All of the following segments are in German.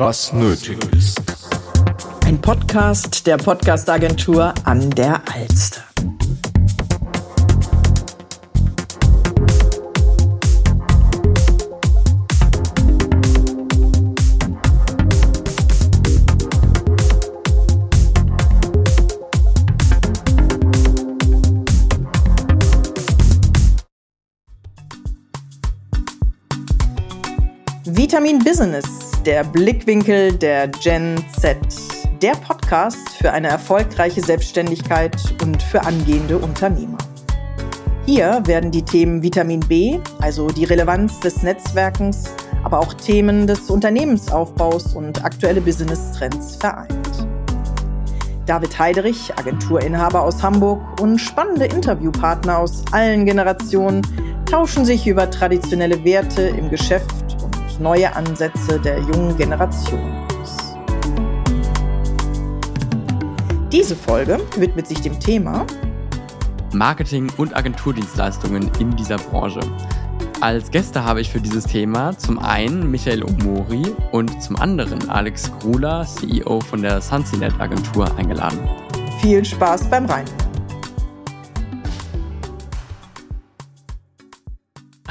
was nötig ist. Ein Podcast der Podcastagentur an der Alster. Vitamin Business, der Blickwinkel der Gen Z. Der Podcast für eine erfolgreiche Selbstständigkeit und für angehende Unternehmer. Hier werden die Themen Vitamin B, also die Relevanz des Netzwerkens, aber auch Themen des Unternehmensaufbaus und aktuelle Business-Trends vereint. David Heiderich, Agenturinhaber aus Hamburg und spannende Interviewpartner aus allen Generationen tauschen sich über traditionelle Werte im Geschäft neue Ansätze der jungen Generation aus. Diese Folge widmet sich dem Thema Marketing und Agenturdienstleistungen in dieser Branche. Als Gäste habe ich für dieses Thema zum einen Michael Omori und zum anderen Alex Gruler, CEO von der Sunsinet Agentur, eingeladen. Viel Spaß beim Reinhören.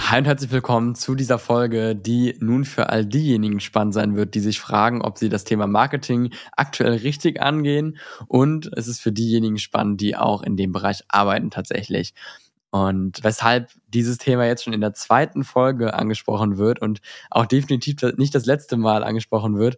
Hi und herzlich willkommen zu dieser Folge, die nun für all diejenigen spannend sein wird, die sich fragen, ob sie das Thema Marketing aktuell richtig angehen. Und es ist für diejenigen spannend, die auch in dem Bereich arbeiten tatsächlich. Und weshalb dieses Thema jetzt schon in der zweiten Folge angesprochen wird und auch definitiv nicht das letzte Mal angesprochen wird,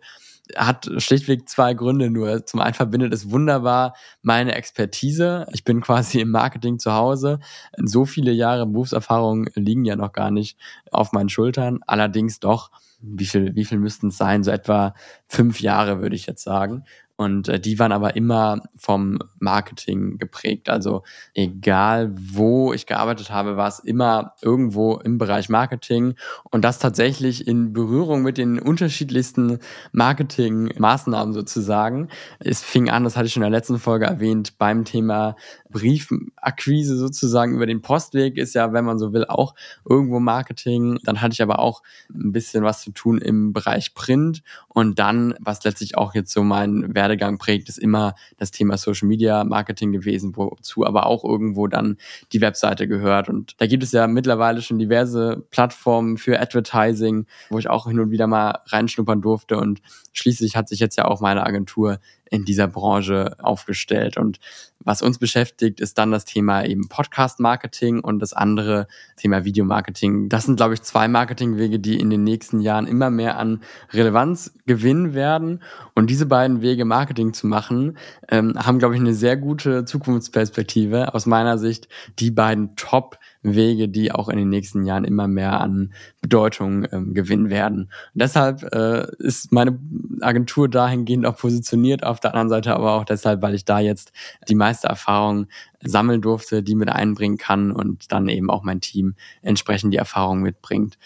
hat schlichtweg zwei Gründe nur. Zum einen verbindet es wunderbar meine Expertise. Ich bin quasi im Marketing zu Hause. So viele Jahre Berufserfahrung liegen ja noch gar nicht auf meinen Schultern. Allerdings doch, wie viel, wie viel müssten es sein? So etwa fünf Jahre, würde ich jetzt sagen. Und äh, die waren aber immer vom Marketing geprägt. Also egal wo ich gearbeitet habe, war es immer irgendwo im Bereich Marketing und das tatsächlich in Berührung mit den unterschiedlichsten Marketingmaßnahmen sozusagen. Es fing an, das hatte ich schon in der letzten Folge erwähnt, beim Thema Briefakquise sozusagen über den Postweg ist ja, wenn man so will, auch irgendwo Marketing. Dann hatte ich aber auch ein bisschen was zu tun im Bereich Print und dann, was letztlich auch jetzt so mein Werdegang prägt, ist immer das Thema Social Media Marketing gewesen, wozu aber auch irgendwo dann die Webseite gehört. Und da gibt es ja mittlerweile schon diverse Plattformen für Advertising, wo ich auch hin und wieder mal reinschnuppern durfte. Und schließlich hat sich jetzt ja auch meine Agentur in dieser Branche aufgestellt. Und was uns beschäftigt, ist dann das Thema eben Podcast-Marketing und das andere Thema Videomarketing. Das sind, glaube ich, zwei Marketingwege, die in den nächsten Jahren immer mehr an Relevanz gewinnen werden. Und diese beiden Wege, Marketing zu machen, ähm, haben, glaube ich, eine sehr gute Zukunftsperspektive. Aus meiner Sicht die beiden Top- Wege, die auch in den nächsten Jahren immer mehr an Bedeutung ähm, gewinnen werden. Und deshalb äh, ist meine Agentur dahingehend auch positioniert, auf der anderen Seite aber auch deshalb, weil ich da jetzt die meiste Erfahrung sammeln durfte, die mit einbringen kann und dann eben auch mein Team entsprechend die Erfahrung mitbringt.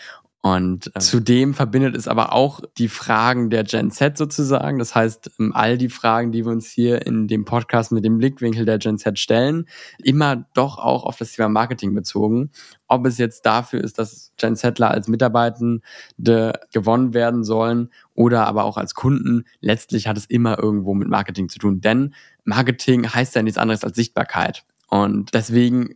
Und äh, zudem verbindet es aber auch die Fragen der Gen Z sozusagen. Das heißt, ähm, all die Fragen, die wir uns hier in dem Podcast mit dem Blickwinkel der Gen Z stellen, immer doch auch auf das Thema Marketing bezogen. Ob es jetzt dafür ist, dass Gen Zler als Mitarbeitende gewonnen werden sollen oder aber auch als Kunden, letztlich hat es immer irgendwo mit Marketing zu tun. Denn Marketing heißt ja nichts anderes als Sichtbarkeit. Und deswegen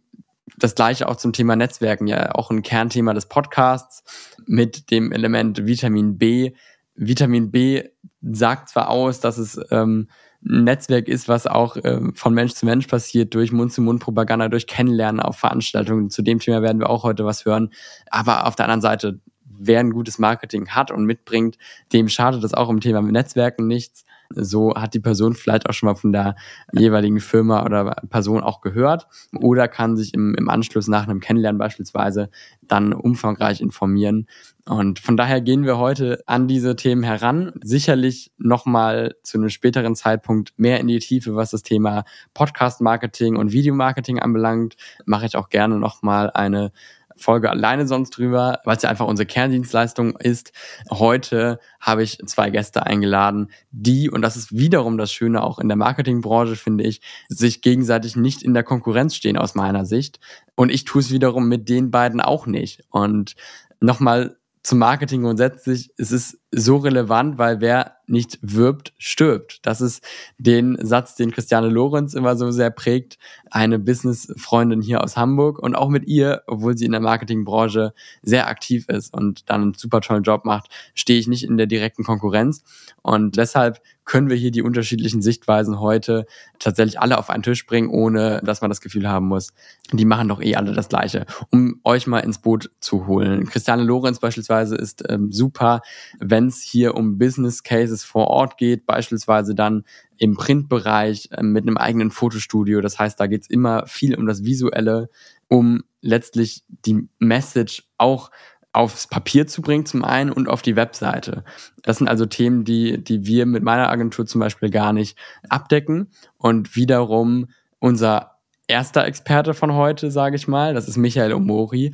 das gleiche auch zum Thema Netzwerken, ja auch ein Kernthema des Podcasts mit dem Element Vitamin B. Vitamin B sagt zwar aus, dass es ähm, ein Netzwerk ist, was auch ähm, von Mensch zu Mensch passiert, durch Mund-zu-Mund-Propaganda, durch Kennenlernen auf Veranstaltungen. Zu dem Thema werden wir auch heute was hören. Aber auf der anderen Seite, wer ein gutes Marketing hat und mitbringt, dem schadet das auch im Thema Netzwerken nichts. So hat die Person vielleicht auch schon mal von der jeweiligen Firma oder Person auch gehört oder kann sich im, im Anschluss nach einem Kennenlernen beispielsweise dann umfangreich informieren. Und von daher gehen wir heute an diese Themen heran. Sicherlich nochmal zu einem späteren Zeitpunkt mehr in die Tiefe, was das Thema Podcast-Marketing und Videomarketing anbelangt. Mache ich auch gerne nochmal eine Folge alleine sonst drüber, weil es ja einfach unsere Kerndienstleistung ist. Heute habe ich zwei Gäste eingeladen, die, und das ist wiederum das Schöne auch in der Marketingbranche, finde ich, sich gegenseitig nicht in der Konkurrenz stehen aus meiner Sicht. Und ich tue es wiederum mit den beiden auch nicht. Und nochmal zum Marketing grundsätzlich, es ist so relevant, weil wer nicht wirbt, stirbt. Das ist den Satz, den Christiane Lorenz immer so sehr prägt. Eine Business-Freundin hier aus Hamburg und auch mit ihr, obwohl sie in der Marketingbranche sehr aktiv ist und dann einen super tollen Job macht, stehe ich nicht in der direkten Konkurrenz. Und deshalb können wir hier die unterschiedlichen Sichtweisen heute tatsächlich alle auf einen Tisch bringen, ohne dass man das Gefühl haben muss, die machen doch eh alle das Gleiche. Um euch mal ins Boot zu holen. Christiane Lorenz beispielsweise ist ähm, super, wenn es hier um Business Cases vor Ort geht, beispielsweise dann im Printbereich äh, mit einem eigenen Fotostudio. Das heißt, da geht's immer viel um das Visuelle, um letztlich die Message auch aufs Papier zu bringen zum einen und auf die Webseite. Das sind also Themen, die, die wir mit meiner Agentur zum Beispiel gar nicht abdecken und wiederum unser erster Experte von heute, sage ich mal, das ist Michael Omori,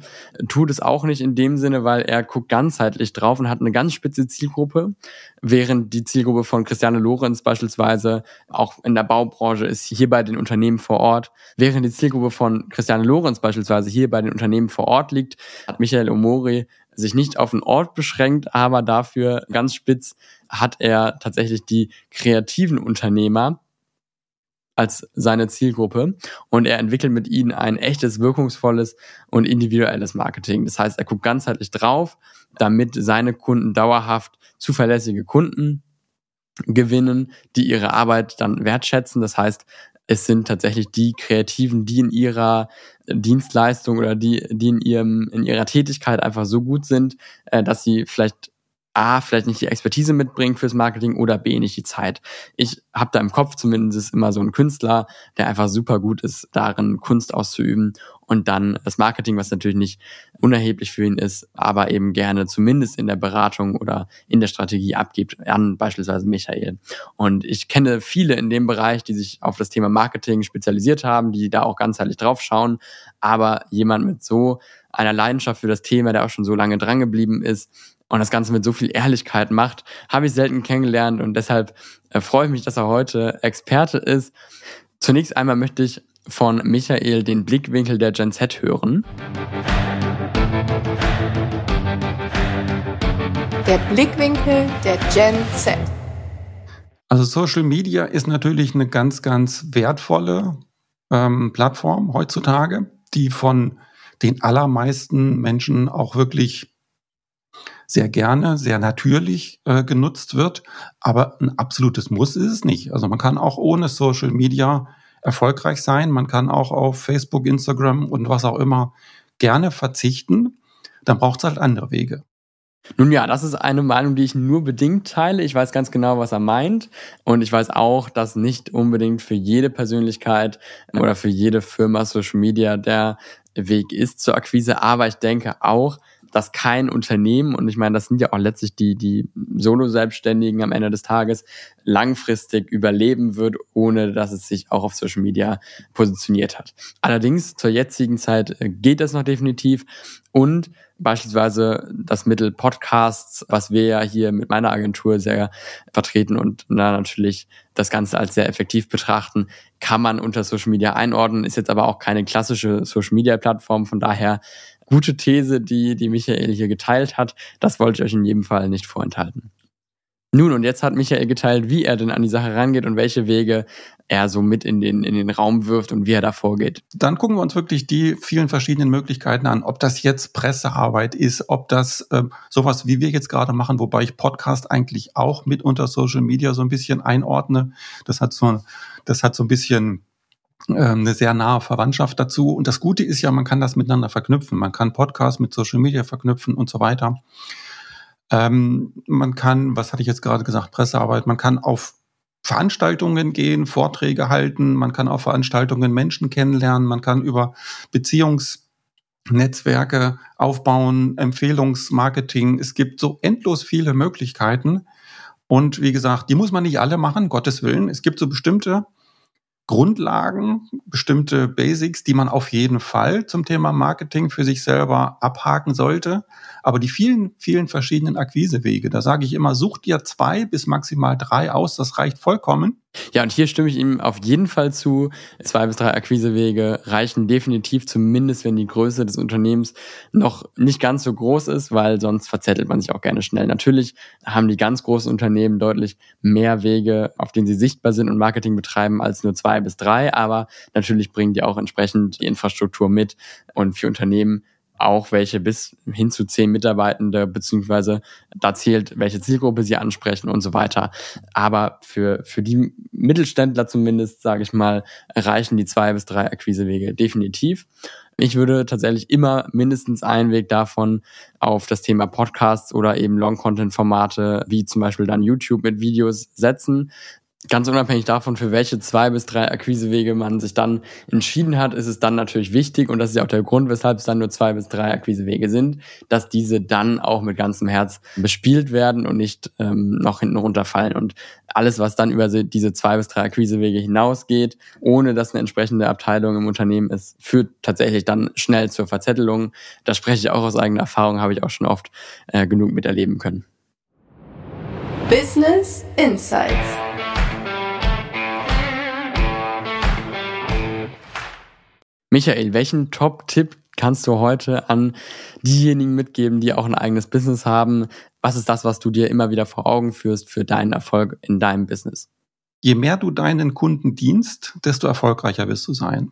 tut es auch nicht in dem Sinne, weil er guckt ganzheitlich drauf und hat eine ganz spitze Zielgruppe, während die Zielgruppe von Christiane Lorenz beispielsweise auch in der Baubranche ist, hier bei den Unternehmen vor Ort. Während die Zielgruppe von Christiane Lorenz beispielsweise hier bei den Unternehmen vor Ort liegt, hat Michael Omori sich nicht auf einen Ort beschränkt, aber dafür ganz spitz hat er tatsächlich die kreativen Unternehmer als seine Zielgruppe und er entwickelt mit ihnen ein echtes, wirkungsvolles und individuelles Marketing. Das heißt, er guckt ganzheitlich drauf, damit seine Kunden dauerhaft zuverlässige Kunden gewinnen, die ihre Arbeit dann wertschätzen. Das heißt, es sind tatsächlich die Kreativen, die in ihrer Dienstleistung oder die, die in ihrem, in ihrer Tätigkeit einfach so gut sind, äh, dass sie vielleicht A, vielleicht nicht die Expertise mitbringt fürs Marketing oder B, nicht die Zeit. Ich habe da im Kopf zumindest immer so einen Künstler, der einfach super gut ist, darin Kunst auszuüben und dann das Marketing, was natürlich nicht unerheblich für ihn ist, aber eben gerne zumindest in der Beratung oder in der Strategie abgibt an beispielsweise Michael. Und ich kenne viele in dem Bereich, die sich auf das Thema Marketing spezialisiert haben, die da auch ganzheitlich drauf schauen, aber jemand mit so einer Leidenschaft für das Thema, der auch schon so lange drangeblieben ist, und das Ganze mit so viel Ehrlichkeit macht, habe ich selten kennengelernt und deshalb äh, freue ich mich, dass er heute Experte ist. Zunächst einmal möchte ich von Michael den Blickwinkel der Gen Z hören. Der Blickwinkel der Gen Z. Also Social Media ist natürlich eine ganz, ganz wertvolle ähm, Plattform heutzutage, die von den allermeisten Menschen auch wirklich sehr gerne, sehr natürlich äh, genutzt wird. Aber ein absolutes Muss ist es nicht. Also man kann auch ohne Social Media erfolgreich sein. Man kann auch auf Facebook, Instagram und was auch immer gerne verzichten. Dann braucht es halt andere Wege. Nun ja, das ist eine Meinung, die ich nur bedingt teile. Ich weiß ganz genau, was er meint. Und ich weiß auch, dass nicht unbedingt für jede Persönlichkeit oder für jede Firma Social Media der Weg ist zur Akquise. Aber ich denke auch, dass kein Unternehmen, und ich meine, das sind ja auch letztlich die, die Solo-Selbstständigen am Ende des Tages, langfristig überleben wird, ohne dass es sich auch auf Social Media positioniert hat. Allerdings zur jetzigen Zeit äh, geht das noch definitiv und beispielsweise das Mittel Podcasts, was wir ja hier mit meiner Agentur sehr vertreten und na, natürlich das Ganze als sehr effektiv betrachten, kann man unter Social Media einordnen, ist jetzt aber auch keine klassische Social Media Plattform, von daher gute These, die, die Michael hier geteilt hat. Das wollte ich euch in jedem Fall nicht vorenthalten. Nun, und jetzt hat Michael geteilt, wie er denn an die Sache rangeht und welche Wege er so mit in den, in den Raum wirft und wie er da vorgeht. Dann gucken wir uns wirklich die vielen verschiedenen Möglichkeiten an, ob das jetzt Pressearbeit ist, ob das äh, sowas, wie wir jetzt gerade machen, wobei ich Podcast eigentlich auch mit unter Social Media so ein bisschen einordne. Das hat so, das hat so ein bisschen eine sehr nahe Verwandtschaft dazu. Und das Gute ist ja, man kann das miteinander verknüpfen. Man kann Podcasts mit Social Media verknüpfen und so weiter. Ähm, man kann, was hatte ich jetzt gerade gesagt, Pressearbeit, man kann auf Veranstaltungen gehen, Vorträge halten, man kann auf Veranstaltungen Menschen kennenlernen, man kann über Beziehungsnetzwerke aufbauen, Empfehlungsmarketing. Es gibt so endlos viele Möglichkeiten. Und wie gesagt, die muss man nicht alle machen, Gottes Willen. Es gibt so bestimmte Grundlagen, bestimmte Basics, die man auf jeden Fall zum Thema Marketing für sich selber abhaken sollte. Aber die vielen, vielen verschiedenen Akquisewege, da sage ich immer, such dir zwei bis maximal drei aus, das reicht vollkommen. Ja, und hier stimme ich ihm auf jeden Fall zu. Zwei bis drei Akquisewege reichen definitiv, zumindest wenn die Größe des Unternehmens noch nicht ganz so groß ist, weil sonst verzettelt man sich auch gerne schnell. Natürlich haben die ganz großen Unternehmen deutlich mehr Wege, auf denen sie sichtbar sind und Marketing betreiben, als nur zwei bis drei. Aber natürlich bringen die auch entsprechend die Infrastruktur mit. Und für Unternehmen auch welche bis hin zu zehn Mitarbeitende, beziehungsweise da zählt, welche Zielgruppe sie ansprechen und so weiter. Aber für, für die Mittelständler zumindest, sage ich mal, reichen die zwei bis drei Akquisewege definitiv. Ich würde tatsächlich immer mindestens einen Weg davon auf das Thema Podcasts oder eben Long-Content-Formate, wie zum Beispiel dann YouTube mit Videos setzen, ganz unabhängig davon, für welche zwei bis drei Akquisewege man sich dann entschieden hat, ist es dann natürlich wichtig, und das ist ja auch der Grund, weshalb es dann nur zwei bis drei Akquisewege sind, dass diese dann auch mit ganzem Herz bespielt werden und nicht ähm, noch hinten runterfallen. Und alles, was dann über diese zwei bis drei Akquisewege hinausgeht, ohne dass eine entsprechende Abteilung im Unternehmen ist, führt tatsächlich dann schnell zur Verzettelung. Da spreche ich auch aus eigener Erfahrung, habe ich auch schon oft äh, genug miterleben können. Business Insights Michael, welchen Top-Tipp kannst du heute an diejenigen mitgeben, die auch ein eigenes Business haben? Was ist das, was du dir immer wieder vor Augen führst für deinen Erfolg in deinem Business? Je mehr du deinen Kunden dienst, desto erfolgreicher wirst du sein.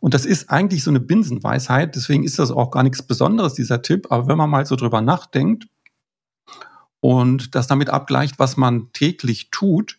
Und das ist eigentlich so eine Binsenweisheit, deswegen ist das auch gar nichts Besonderes, dieser Tipp. Aber wenn man mal so drüber nachdenkt und das damit abgleicht, was man täglich tut,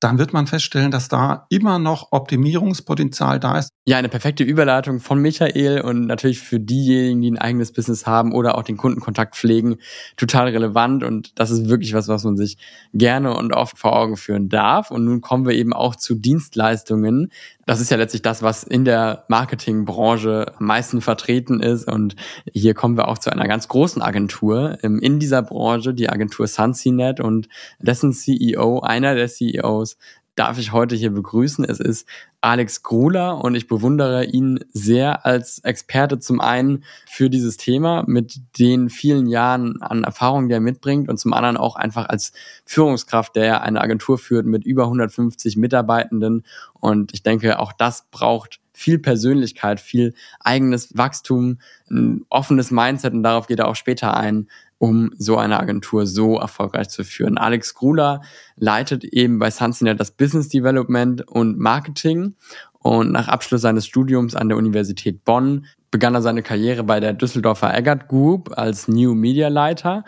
dann wird man feststellen, dass da immer noch Optimierungspotenzial da ist. Ja, eine perfekte Überleitung von Michael und natürlich für diejenigen, die ein eigenes Business haben oder auch den Kundenkontakt pflegen, total relevant und das ist wirklich was, was man sich gerne und oft vor Augen führen darf. Und nun kommen wir eben auch zu Dienstleistungen. Das ist ja letztlich das, was in der Marketingbranche am meisten vertreten ist und hier kommen wir auch zu einer ganz großen Agentur in dieser Branche, die Agentur Sunsinet und dessen CEO, einer der CEOs darf ich heute hier begrüßen. Es ist Alex Gruler und ich bewundere ihn sehr als Experte zum einen für dieses Thema mit den vielen Jahren an Erfahrung, die er mitbringt und zum anderen auch einfach als Führungskraft, der eine Agentur führt mit über 150 Mitarbeitenden und ich denke, auch das braucht viel Persönlichkeit, viel eigenes Wachstum, ein offenes Mindset und darauf geht er auch später ein, um so eine Agentur so erfolgreich zu führen. Alex Gruler leitet eben bei Sunsinet das Business Development und Marketing und nach Abschluss seines Studiums an der Universität Bonn begann er seine Karriere bei der Düsseldorfer Eggert Group als New Media Leiter,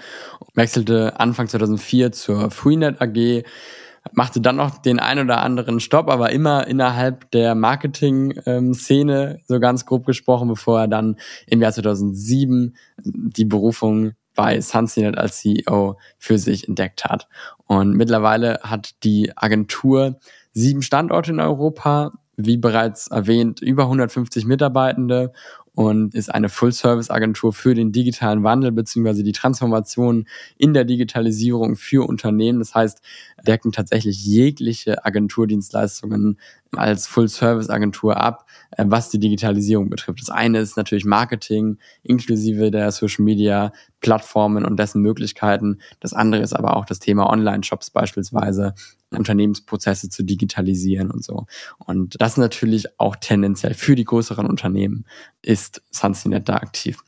wechselte Anfang 2004 zur Freenet AG, machte dann noch den ein oder anderen Stopp, aber immer innerhalb der Marketing-Szene, so ganz grob gesprochen, bevor er dann im Jahr 2007 die Berufung bei Sunsinet als CEO für sich entdeckt hat. Und mittlerweile hat die Agentur sieben Standorte in Europa, wie bereits erwähnt, über 150 Mitarbeitende und ist eine Full-Service-Agentur für den digitalen Wandel beziehungsweise die Transformation in der Digitalisierung für Unternehmen. Das heißt, decken tatsächlich jegliche Agenturdienstleistungen als Full-Service-Agentur ab, äh, was die Digitalisierung betrifft. Das eine ist natürlich Marketing inklusive der Social-Media Plattformen und dessen Möglichkeiten. Das andere ist aber auch das Thema Online-Shops beispielsweise, Unternehmensprozesse zu digitalisieren und so. Und das natürlich auch tendenziell für die größeren Unternehmen ist Sunsinet da aktiv.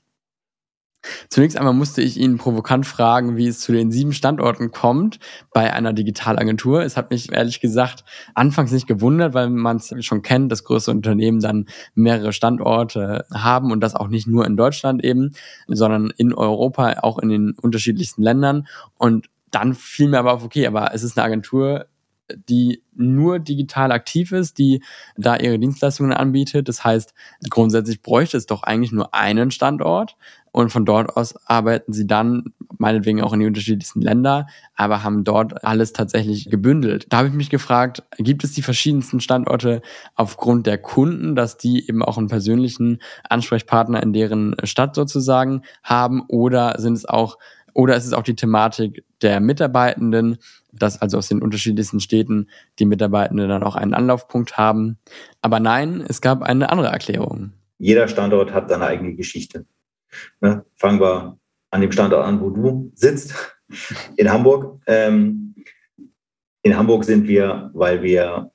Zunächst einmal musste ich ihn provokant fragen, wie es zu den sieben Standorten kommt bei einer Digitalagentur. Es hat mich ehrlich gesagt anfangs nicht gewundert, weil man es schon kennt, dass größere Unternehmen dann mehrere Standorte haben und das auch nicht nur in Deutschland eben, sondern in Europa, auch in den unterschiedlichsten Ländern. Und dann fiel mir aber auf, okay, aber es ist eine Agentur, die nur digital aktiv ist, die da ihre Dienstleistungen anbietet. Das heißt, grundsätzlich bräuchte es doch eigentlich nur einen Standort und von dort aus arbeiten sie dann meinetwegen auch in die unterschiedlichsten Länder, aber haben dort alles tatsächlich gebündelt. Da habe ich mich gefragt, gibt es die verschiedensten Standorte aufgrund der Kunden, dass die eben auch einen persönlichen Ansprechpartner in deren Stadt sozusagen haben oder sind es auch oder ist es auch die Thematik der Mitarbeitenden, dass also aus den unterschiedlichsten Städten die Mitarbeitenden dann auch einen Anlaufpunkt haben. Aber nein, es gab eine andere Erklärung. Jeder Standort hat seine eigene Geschichte. Ne? Fangen wir an dem Standort an, wo du sitzt, in Hamburg. Ähm, In Hamburg sind wir, weil wir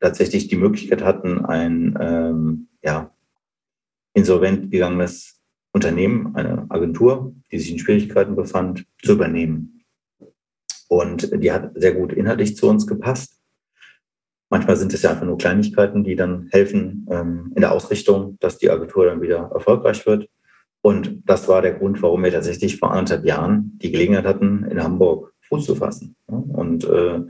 tatsächlich die Möglichkeit hatten, ein ähm, ja, insolvent gegangenes Unternehmen, eine Agentur, die sich in Schwierigkeiten befand, zu übernehmen. Und die hat sehr gut inhaltlich zu uns gepasst. Manchmal sind es ja einfach nur Kleinigkeiten, die dann helfen ähm, in der Ausrichtung, dass die Agentur dann wieder erfolgreich wird. Und das war der Grund, warum wir tatsächlich vor anderthalb Jahren die Gelegenheit hatten, in Hamburg Fuß zu fassen. Und äh,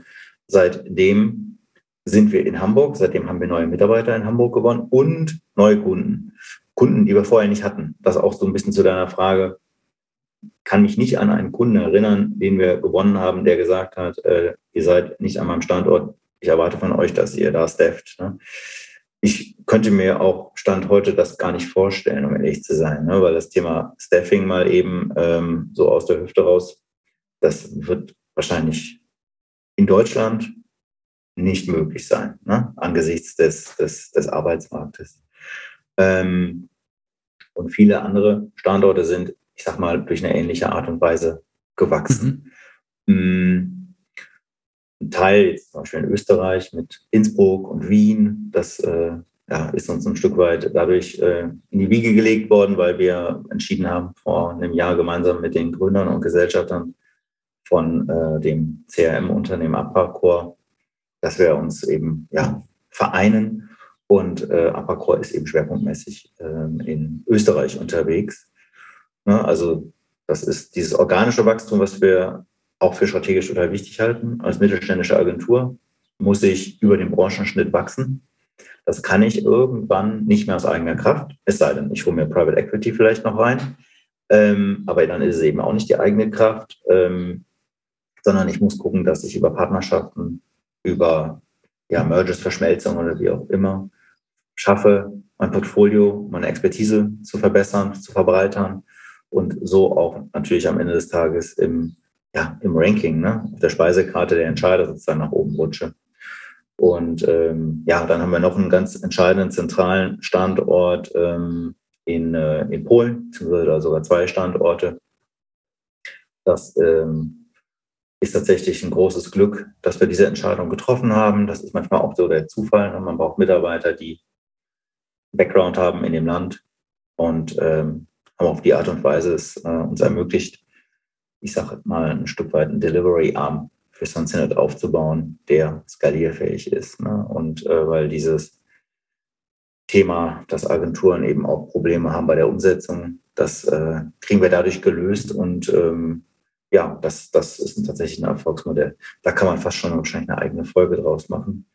seitdem sind wir in Hamburg, seitdem haben wir neue Mitarbeiter in Hamburg gewonnen und neue Kunden. Kunden, die wir vorher nicht hatten. Das auch so ein bisschen zu deiner Frage. Kann mich nicht an einen Kunden erinnern, den wir gewonnen haben, der gesagt hat, äh, ihr seid nicht an meinem Standort. Ich erwarte von euch, dass ihr da stafft. Ne? Ich könnte mir auch Stand heute das gar nicht vorstellen, um ehrlich zu sein, ne? weil das Thema Staffing mal eben ähm, so aus der Hüfte raus, das wird wahrscheinlich in Deutschland nicht möglich sein, ne? angesichts des, des, des Arbeitsmarktes. Ähm, und viele andere Standorte sind, ich sag mal, durch eine ähnliche Art und Weise gewachsen. Mhm. Mm, ein Teil, zum Beispiel in Österreich mit Innsbruck und Wien, das äh, ja, ist uns ein Stück weit dadurch äh, in die Wiege gelegt worden, weil wir entschieden haben, vor einem Jahr gemeinsam mit den Gründern und Gesellschaftern von äh, dem CRM-Unternehmen Appacor, dass wir uns eben ja, vereinen und äh, Apacor ist eben schwerpunktmäßig äh, in Österreich unterwegs. Ne, also das ist dieses organische Wachstum, was wir auch für strategisch total wichtig halten. Als mittelständische Agentur muss ich über den Branchenschnitt wachsen. Das kann ich irgendwann nicht mehr aus eigener Kraft, es sei denn, ich hole mir Private Equity vielleicht noch rein. Ähm, aber dann ist es eben auch nicht die eigene Kraft, ähm, sondern ich muss gucken, dass ich über Partnerschaften, über ja, Mergers, Verschmelzung oder wie auch immer schaffe, mein Portfolio, meine Expertise zu verbessern, zu verbreitern und so auch natürlich am Ende des Tages im, ja, im Ranking, ne, auf der Speisekarte der Entscheider sozusagen nach oben rutsche. Und ähm, ja, dann haben wir noch einen ganz entscheidenden zentralen Standort ähm, in, äh, in Polen, beziehungsweise sogar zwei Standorte. Das ähm, ist tatsächlich ein großes Glück, dass wir diese Entscheidung getroffen haben. Das ist manchmal auch so der Zufall. Ne? Man braucht Mitarbeiter, die Background haben in dem Land und ähm, haben auf die Art und Weise es äh, uns ermöglicht, ich sage mal, ein Stück weit einen Delivery-Arm für Sunset aufzubauen, der skalierfähig ist. Ne? Und äh, weil dieses Thema, dass Agenturen eben auch Probleme haben bei der Umsetzung, das äh, kriegen wir dadurch gelöst und ähm, ja, das, das ist tatsächlich ein Erfolgsmodell. Da kann man fast schon wahrscheinlich eine eigene Folge draus machen.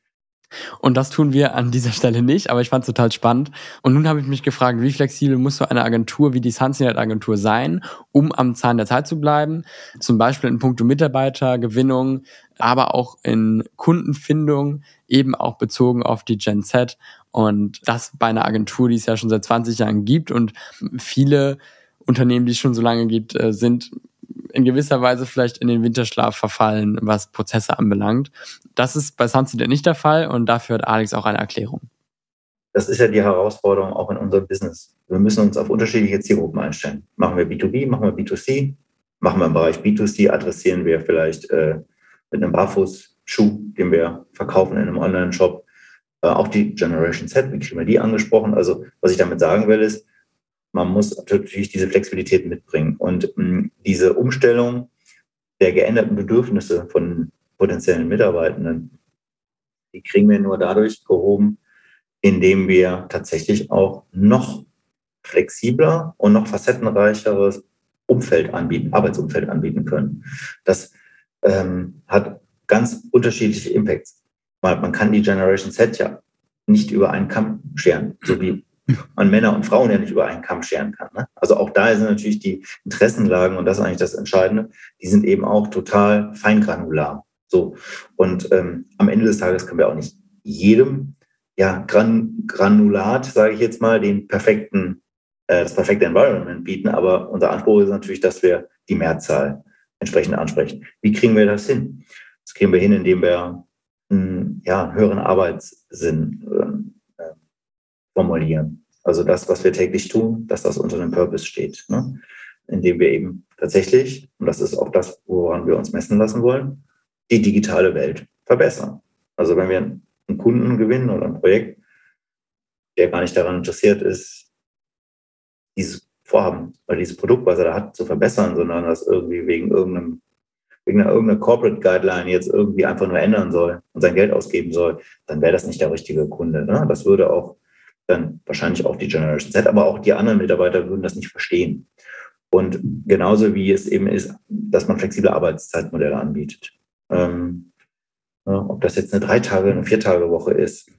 Und das tun wir an dieser Stelle nicht, aber ich fand es total spannend. Und nun habe ich mich gefragt, wie flexibel muss so eine Agentur wie die Sunset Agentur sein, um am Zahn der Zeit zu bleiben? Zum Beispiel in puncto Mitarbeitergewinnung, aber auch in Kundenfindung, eben auch bezogen auf die Gen Z. Und das bei einer Agentur, die es ja schon seit 20 Jahren gibt und viele Unternehmen, die es schon so lange gibt, äh, sind in gewisser Weise vielleicht in den Winterschlaf verfallen, was Prozesse anbelangt. Das ist bei Sunset nicht der Fall und dafür hat Alex auch eine Erklärung. Das ist ja die Herausforderung auch in unserem Business. Wir müssen uns auf unterschiedliche Zielgruppen einstellen. Machen wir B2B, machen wir B2C, machen wir im Bereich B2C, adressieren wir vielleicht äh, mit einem Barfußschuh, den wir verkaufen in einem Online-Shop, äh, auch die Generation Z, wie kriegen wir die angesprochen? Also was ich damit sagen will, ist, man muss natürlich diese Flexibilität mitbringen. Und mh, mm, diese Umstellung der geänderten Bedürfnisse von potenziellen Mitarbeitenden, die kriegen wir nur dadurch gehoben, indem wir tatsächlich auch noch flexibler und noch facettenreicheres Umfeld anbieten, Arbeitsumfeld anbieten können. Das ähm, hat ganz unterschiedliche Impacts. Man, man kann die Generation Z ja nicht über einen Kamm scheren, so wie man Männer und Frauen ja nicht über einen Kamm scheren kann. Ne? Also auch da sind natürlich die Interessenlagen, und das ist eigentlich das Entscheidende, die sind eben auch total feingranular. So. Und ähm, am Ende des Tages können wir auch nicht jedem ja, Gran Granulat, sage ich jetzt mal, den perfekten, äh, das perfekte Environment bieten. Aber unser Anspruch ist natürlich, dass wir die Mehrzahl entsprechend ansprechen. Wie kriegen wir das hin? Das kriegen wir hin, indem wir einen, ja, einen höheren Arbeitssinn äh, formulieren. Also das, was wir täglich tun, dass das unter dem Purpose steht. Ne? Indem wir eben tatsächlich, und das ist auch das, woran wir uns messen lassen wollen, die digitale Welt verbessern. Also wenn wir einen Kunden gewinnen oder ein Projekt, der gar nicht daran interessiert ist, dieses Vorhaben oder dieses Produkt, was er da hat, zu verbessern, sondern das irgendwie wegen irgendeinem wegen einer irgendeiner Corporate Guideline jetzt irgendwie einfach nur ändern soll und sein Geld ausgeben soll, dann wäre das nicht der richtige Kunde. Ne? Das würde auch dann wahrscheinlich auch die Generation Z, aber auch die anderen Mitarbeiter würden das nicht verstehen. Und genauso wie es eben ist, dass man flexible Arbeitszeitmodelle anbietet. Ähm, ob das jetzt eine drei Tage, eine vier Tage Woche ist,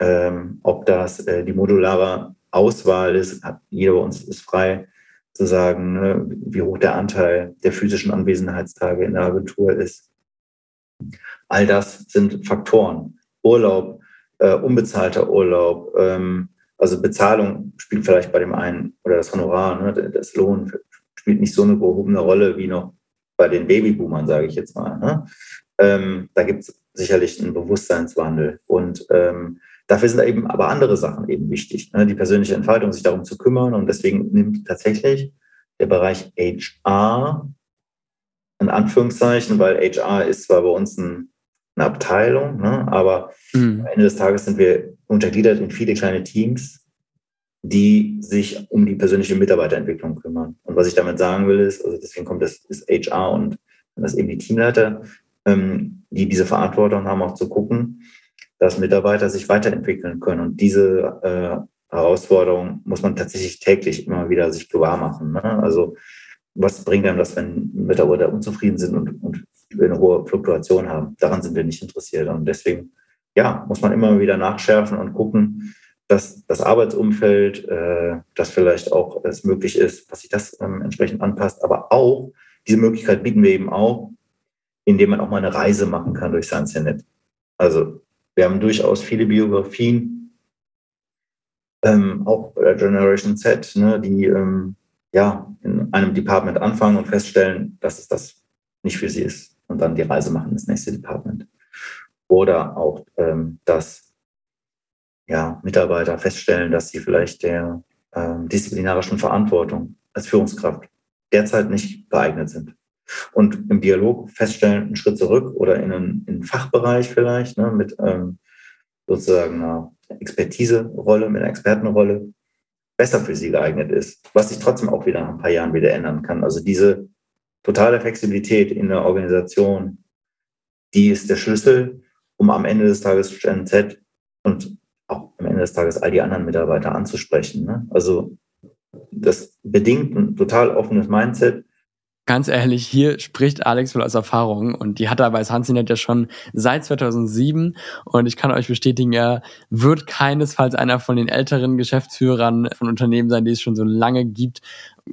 ähm, ob das äh, die modulare Auswahl ist, jeder bei uns ist frei zu sagen, ne, wie hoch der Anteil der physischen Anwesenheitstage in der Agentur ist. All das sind Faktoren. Urlaub, äh, unbezahlter Urlaub, ähm, also Bezahlung spielt vielleicht bei dem einen oder das Honorar, ne, das Lohn spielt nicht so eine gehobene Rolle wie noch bei den Babyboomern, sage ich jetzt mal. Ne? Ähm, da gibt es sicherlich einen Bewusstseinswandel. Und ähm, dafür sind eben aber andere Sachen eben wichtig. Ne? Die persönliche Entfaltung, sich darum zu kümmern. Und deswegen nimmt tatsächlich der Bereich HR in Anführungszeichen, weil HR ist zwar bei uns ein, eine Abteilung, ne? aber mhm. am Ende des Tages sind wir untergliedert in viele kleine Teams, die sich um die persönliche Mitarbeiterentwicklung kümmern. Und was ich damit sagen will, ist, also deswegen kommt das ist HR und das eben die Teamleiter, ähm, die diese Verantwortung haben, auch zu gucken, dass Mitarbeiter sich weiterentwickeln können. Und diese äh, Herausforderung muss man tatsächlich täglich immer wieder sich gewahr machen. Ne? Also was bringt einem das, wenn Mitarbeiter unzufrieden sind und, und eine hohe Fluktuation haben? Daran sind wir nicht interessiert. Und deswegen, ja, muss man immer wieder nachschärfen und gucken, dass das Arbeitsumfeld, äh, das vielleicht auch es möglich ist, dass sich das ähm, entsprechend anpasst. Aber auch, diese Möglichkeit bieten wir eben auch, indem man auch mal eine Reise machen kann durch Sunset. Also wir haben durchaus viele Biografien, ähm, auch Generation Z, ne, die ähm, ja in einem Department anfangen und feststellen, dass es das nicht für sie ist und dann die Reise machen ins nächste Department. Oder auch, ähm, dass ja, Mitarbeiter feststellen, dass sie vielleicht der ähm, disziplinarischen Verantwortung als Führungskraft derzeit nicht geeignet sind und im Dialog feststellen, einen Schritt zurück oder in einen, in einen Fachbereich vielleicht ne, mit ähm, sozusagen einer Expertise-Rolle, mit einer Expertenrolle besser für sie geeignet ist, was sich trotzdem auch wieder nach ein paar Jahren wieder ändern kann. Also diese totale Flexibilität in der Organisation, die ist der Schlüssel, um am Ende des Tages Gen Z und auch am Ende des Tages all die anderen Mitarbeiter anzusprechen. Ne? Also das bedingt ein total offenes Mindset, Ganz ehrlich, hier spricht Alex wohl aus Erfahrung und die hat er bei Sansinet ja schon seit 2007 und ich kann euch bestätigen, er wird keinesfalls einer von den älteren Geschäftsführern von Unternehmen sein, die es schon so lange gibt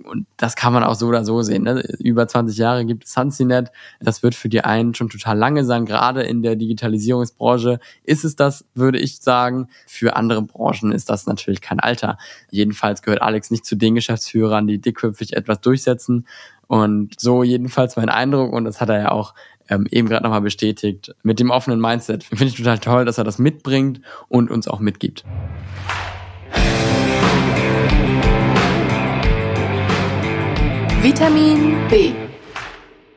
und das kann man auch so oder so sehen. Ne? Über 20 Jahre gibt es Sansinet. Das wird für die einen schon total lange sein. Gerade in der Digitalisierungsbranche ist es das, würde ich sagen. Für andere Branchen ist das natürlich kein Alter. Jedenfalls gehört Alex nicht zu den Geschäftsführern, die dickköpfig etwas durchsetzen, und so jedenfalls mein Eindruck, und das hat er ja auch ähm, eben gerade nochmal bestätigt, mit dem offenen Mindset. Finde ich total toll, dass er das mitbringt und uns auch mitgibt. Vitamin B.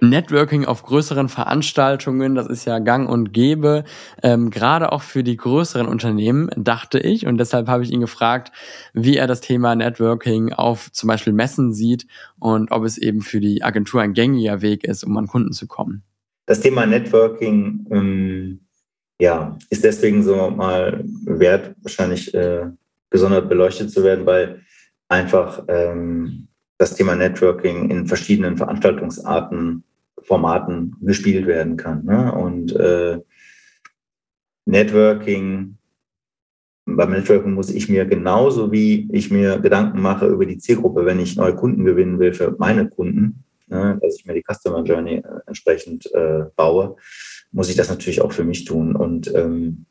Networking auf größeren Veranstaltungen, das ist ja gang und gäbe, ähm, gerade auch für die größeren Unternehmen, dachte ich. Und deshalb habe ich ihn gefragt, wie er das Thema Networking auf zum Beispiel Messen sieht und ob es eben für die Agentur ein gängiger Weg ist, um an Kunden zu kommen. Das Thema Networking ähm, ja, ist deswegen so mal wert, wahrscheinlich äh, gesondert beleuchtet zu werden, weil einfach ähm, das Thema Networking in verschiedenen Veranstaltungsarten Formaten gespielt werden kann. Ne? Und äh, Networking, beim Networking muss ich mir genauso wie ich mir Gedanken mache über die Zielgruppe, wenn ich neue Kunden gewinnen will für meine Kunden, ne, dass ich mir die Customer Journey äh, entsprechend äh, baue, muss ich das natürlich auch für mich tun. Und ähm,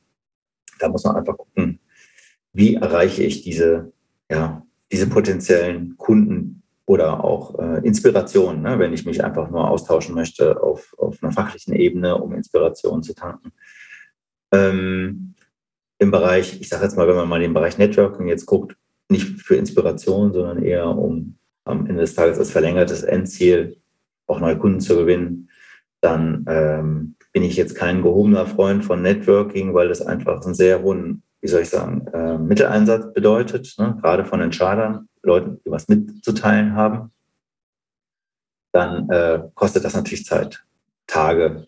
da muss man einfach gucken, wie erreiche ich diese, ja, diese potenziellen Kunden, oder auch äh, Inspiration, ne, wenn ich mich einfach nur austauschen möchte auf, auf einer fachlichen Ebene, um Inspiration zu tanken. Ähm, Im Bereich, ich sage jetzt mal, wenn man mal den Bereich Networking jetzt guckt, nicht für Inspiration, sondern eher um am Ende des Tages als verlängertes Endziel auch neue Kunden zu gewinnen, dann ähm, bin ich jetzt kein gehobener Freund von Networking, weil das einfach einen sehr hohen, wie soll ich sagen, äh, Mitteleinsatz bedeutet, ne? gerade von Entscheidern, Leuten, die was mitzuteilen haben. Dann äh, kostet das natürlich Zeit, Tage,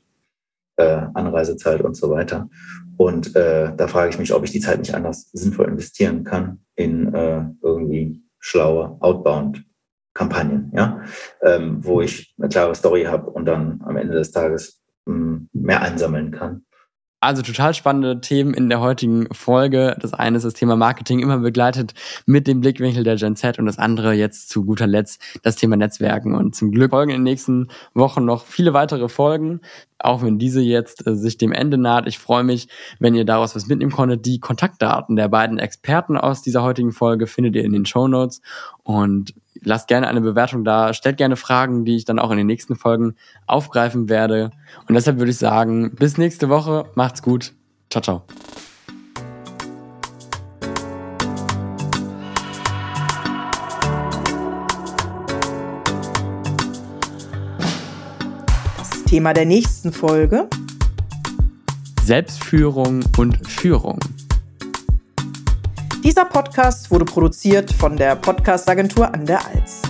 äh, Anreisezeit und so weiter. Und äh, da frage ich mich, ob ich die Zeit nicht anders sinnvoll investieren kann in äh, irgendwie schlaue Outbound-Kampagnen, ja, ähm, wo ich eine klare Story habe und dann am Ende des Tages mehr einsammeln kann. Also total spannende Themen in der heutigen Folge. Das eine ist das Thema Marketing, immer begleitet mit dem Blickwinkel der Gen Z und das andere jetzt zu guter Letzt das Thema Netzwerken. Und zum Glück folgen in den nächsten Wochen noch viele weitere Folgen, auch wenn diese jetzt äh, sich dem Ende naht. Ich freue mich, wenn ihr daraus was mitnehmen konntet. Die Kontaktdaten der beiden Experten aus dieser heutigen Folge findet ihr in den Show Notes und lasst gerne eine Bewertung da, stellt gerne Fragen, die ich dann auch in den nächsten Folgen aufgreifen werde. Und deshalb würde ich sagen, bis nächste Woche, macht's gut. Ciao, ciao. Das Thema der nächsten Folge. Selbstführung und Führung. Dieser Podcast wurde produziert von der Podcastagentur an der Alz.